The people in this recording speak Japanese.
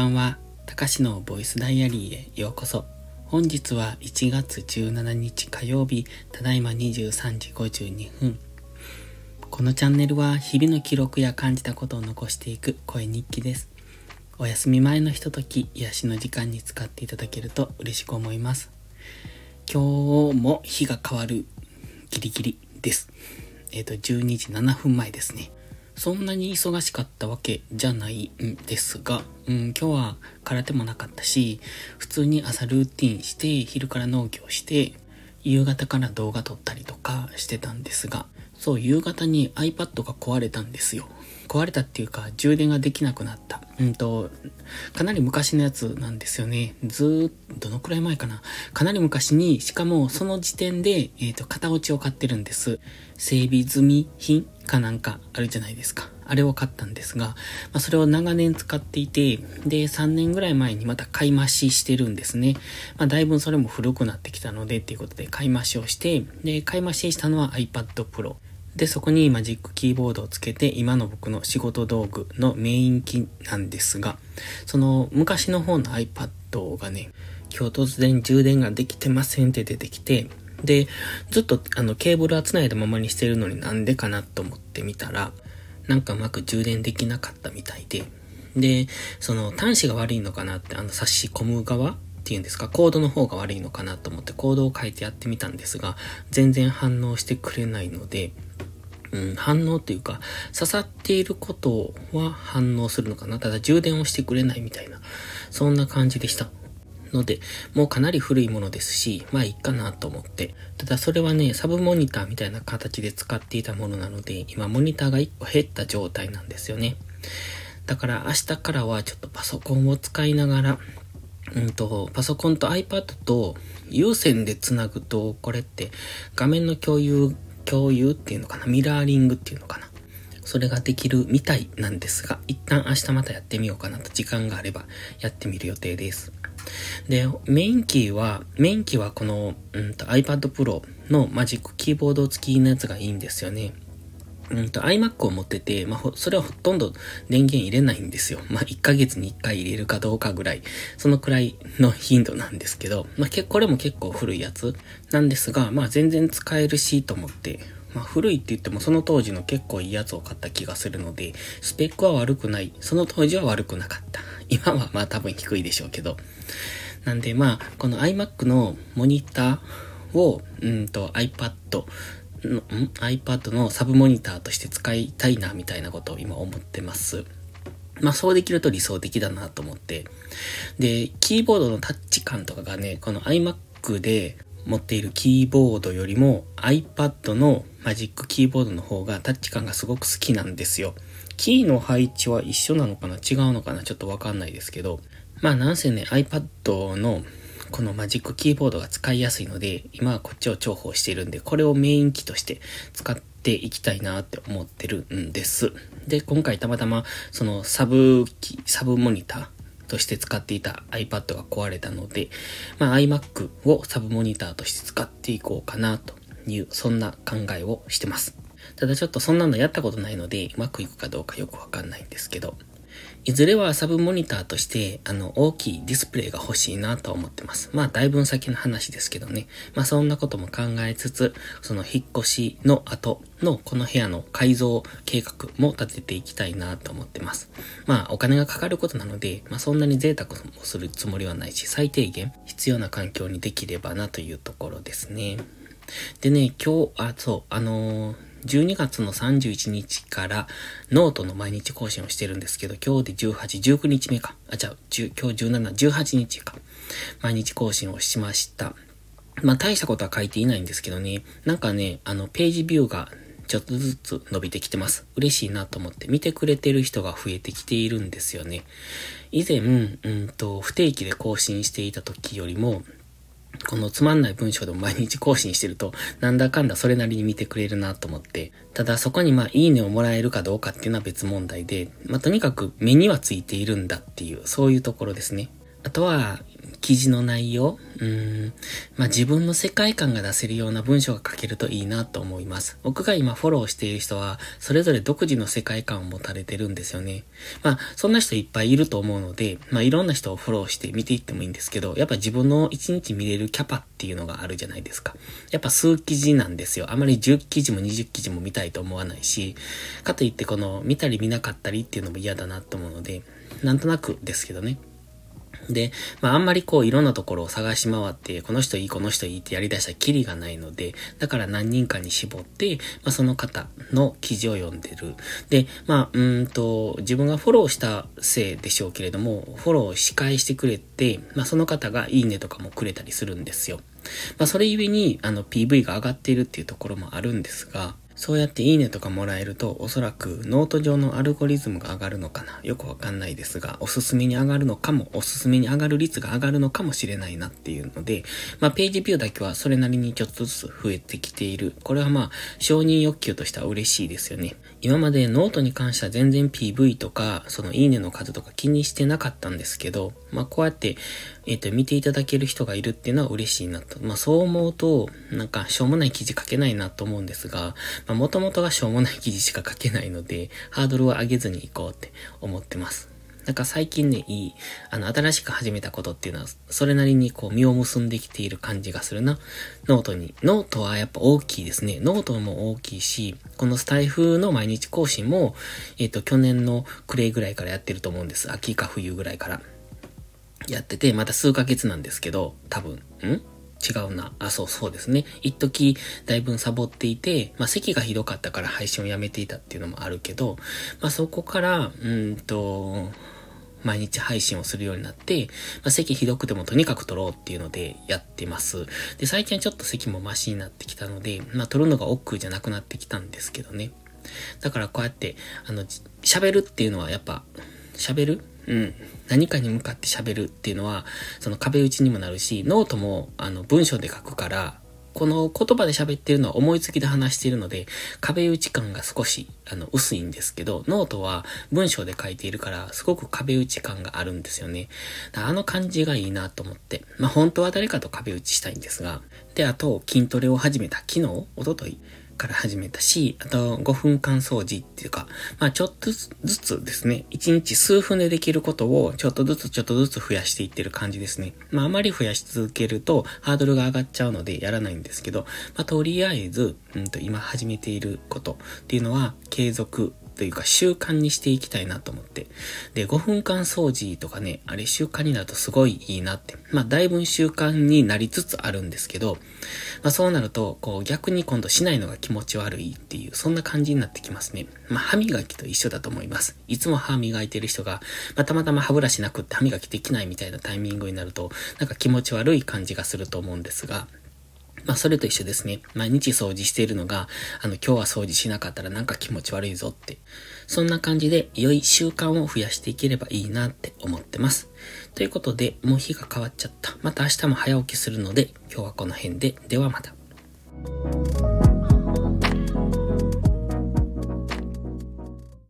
ばんは。たかしのボイスダイアリーへようこそ。本日は1月17日火曜日、ただいま23時52分。このチャンネルは日々の記録や感じたことを残していく声日記です。お休み前のひととき、癒しの時間に使っていただけると嬉しく思います。今日も日が変わるギリギリです。えっ、ー、と、12時7分前ですね。そんなに忙しかったわけじゃないんですが、うん、今日は空手もなかったし、普通に朝ルーティンして、昼から農業して、夕方から動画撮ったりとかしてたんですが、そう、夕方に iPad が壊れたんですよ。壊れたっていうか、充電ができなくなった。うんと、かなり昔のやつなんですよね。ずーっと、どのくらい前かな。かなり昔に、しかもその時点で、えっ、ー、と、型落ちを買ってるんです。整備済み品かなんかあるじゃないですか。あれを買ったんですが、まあ、それを長年使っていて、で、3年ぐらい前にまた買い増ししてるんですね。まあ、だいぶそれも古くなってきたので、っていうことで買い増しをして、で、買い増ししたのは iPad Pro。で、そこにマジックキーボードをつけて、今の僕の仕事道具のメイン機なんですが、その昔の方の iPad がね、今日突然充電ができてませんって出てきて、で、ずっとあのケーブルは繋いだままにしてるのになんでかなと思ってみたら、なんかうまく充電できなかったみたいで、で、その端子が悪いのかなって、あの差し込む側っていうんですか、コードの方が悪いのかなと思ってコードを変えてやってみたんですが、全然反応してくれないので、うん、反応っていうか、刺さっていることは反応するのかなただ充電をしてくれないみたいな、そんな感じでした。ので、もうかなり古いものですし、まあいいかなと思って。ただそれはね、サブモニターみたいな形で使っていたものなので、今モニターが1個減った状態なんですよね。だから明日からはちょっとパソコンを使いながら、うんと、パソコンと iPad と有線でつなぐと、これって画面の共有、共有っていうのかなミラーリングっていうのかなそれができるみたいなんですが、一旦明日またやってみようかなと時間があればやってみる予定です。で、メインキーは、メインキーはこの、うんと iPad Pro のマジックキーボード付きのやつがいいんですよね。うんと iMac を持ってて、まあ、それはほとんど電源入れないんですよ。まあ、1ヶ月に1回入れるかどうかぐらい、そのくらいの頻度なんですけど、まあ、これも結構古いやつなんですが、まあ、全然使えるしと思って、まあ、古いって言ってもその当時の結構いいやつを買った気がするので、スペックは悪くない。その当時は悪くなかった。今はまあ多分低いでしょうけど。なんでまあ、この iMac のモニターを、うんと iPad の、ん ?iPad のサブモニターとして使いたいな、みたいなことを今思ってます。まあそうできると理想的だなと思って。で、キーボードのタッチ感とかがね、この iMac で持っているキーボードよりも iPad のマジックキーボードの方がタッチ感がすごく好きなんですよ。キーの配置は一緒なのかな？違うのかな？ちょっとわかんないですけど。まあなんせね iPad のこのマジックキーボードが使いやすいので、今はこっちを重宝しているんで、これをメイン機として使っていきたいなって思ってるんです。で、今回たまたまそのサブ機、サブモニターとして使っていた iPad が壊れたので、まあ iMac をサブモニターとして使っていこうかなという、そんな考えをしてます。ただちょっとそんなのやったことないので、うまくいくかどうかよくわかんないんですけど、いずれはサブモニターとして、あの、大きいディスプレイが欲しいなと思ってます。まあ、だいぶ先の話ですけどね。まあ、そんなことも考えつつ、その引っ越しの後のこの部屋の改造計画も立てていきたいなと思ってます。まあ、お金がかかることなので、まあ、そんなに贅沢をするつもりはないし、最低限必要な環境にできればなというところですね。でね、今日、あ、そう、あのー12月の31日からノートの毎日更新をしてるんですけど、今日で18、19日目か。あ、じゃあ、今日17、18日か。毎日更新をしました。まあ、大したことは書いていないんですけどね。なんかね、あの、ページビューがちょっとずつ伸びてきてます。嬉しいなと思って見てくれてる人が増えてきているんですよね。以前、うんと、不定期で更新していた時よりも、このつまんない文章でも毎日更新してると、なんだかんだそれなりに見てくれるなと思って、ただそこにまあいいねをもらえるかどうかっていうのは別問題で、まあとにかく目にはついているんだっていう、そういうところですね。あとは、記事の内容、うーん、まあ、自分の世界観が出せるような文章が書けるといいなと思います。僕が今フォローしている人は、それぞれ独自の世界観を持たれてるんですよね。まあ、そんな人いっぱいいると思うので、まあ、いろんな人をフォローして見ていってもいいんですけど、やっぱ自分の一日見れるキャパっていうのがあるじゃないですか。やっぱ数記事なんですよ。あまり10記事も20記事も見たいと思わないし、かといってこの見たり見なかったりっていうのも嫌だなと思うので、なんとなくですけどね。で、まああんまりこういろんなところを探し回って、この人いい、この人いいってやり出したらキリがないので、だから何人かに絞って、まあその方の記事を読んでる。で、まあ、うんと、自分がフォローしたせいでしょうけれども、フォローし返してくれて、まあその方がいいねとかもくれたりするんですよ。まあそれゆえに、あの PV が上がっているっていうところもあるんですが、そうやっていいねとかもらえると、おそらくノート上のアルゴリズムが上がるのかなよくわかんないですが、おすすめに上がるのかも、おすすめに上がる率が上がるのかもしれないなっていうので、まあページビューだけはそれなりにちょっとずつ増えてきている。これはまあ、承認欲求としては嬉しいですよね。今までノートに関しては全然 PV とか、そのいいねの数とか気にしてなかったんですけど、まあこうやって、えっ、ー、と、見ていただける人がいるっていうのは嬉しいなと。まあそう思うと、なんかしょうもない記事書けないなと思うんですが、まあ元々がしょうもない記事しか書けないので、ハードルを上げずにいこうって思ってます。なんか最近ね、いい、あの、新しく始めたことっていうのは、それなりにこう、実を結んできている感じがするな。ノートに。ノートはやっぱ大きいですね。ノートも大きいし、このスタイフの毎日更新も、えっ、ー、と、去年の暮れぐらいからやってると思うんです。秋か冬ぐらいから。やってて、また数ヶ月なんですけど、多分、ん違うな。あ、そうそうですね。一時だいぶサボっていて、まあ咳がひどかったから配信をやめていたっていうのもあるけど、まあそこから、うんと、毎日配信をするようになって、まあ、咳ひどくてもとにかく撮ろうっていうのでやってます。で、最近はちょっと咳もマシになってきたので、まあ撮るのが億劫じゃなくなってきたんですけどね。だからこうやって、あの、喋るっていうのはやっぱ、喋るうん。何かに向かって喋るっていうのは、その壁打ちにもなるし、ノートも、あの、文章で書くから、この言葉で喋ってるのは思いつきで話しているので、壁打ち感が少し、あの、薄いんですけど、ノートは文章で書いているから、すごく壁打ち感があるんですよね。あの感じがいいなと思って。まあ、本当は誰かと壁打ちしたいんですが。で、あと、筋トレを始めた昨日、おとといから始めたし、あと5分間掃除っていうか、まあちょっとずつですね、1日数分でできることをちょっとずつちょっとずつ増やしていってる感じですね。まああまり増やし続けるとハードルが上がっちゃうのでやらないんですけど、まあとりあえず、うんと今始めていることっていうのは継続というか習慣にしていきたいなと思って。で、5分間掃除とかね、あれ習慣になるとすごいいいなって。まあ、だいぶ習慣になりつつあるんですけど、まあ、そうなると、こう逆に今度しないのが気持ち悪いっていう、そんな感じになってきますね。まあ、歯磨きと一緒だと思います。いつも歯磨いてる人が、まあ、たまたま歯ブラシなくって歯磨きできないみたいなタイミングになると、なんか気持ち悪い感じがすると思うんですが、まあ、それと一緒ですね。毎日掃除しているのが、あの、今日は掃除しなかったらなんか気持ち悪いぞって。そんな感じで、良い習慣を増やしていければいいなって思ってます。ということで、もう日が変わっちゃった。また明日も早起きするので、今日はこの辺で。ではまた。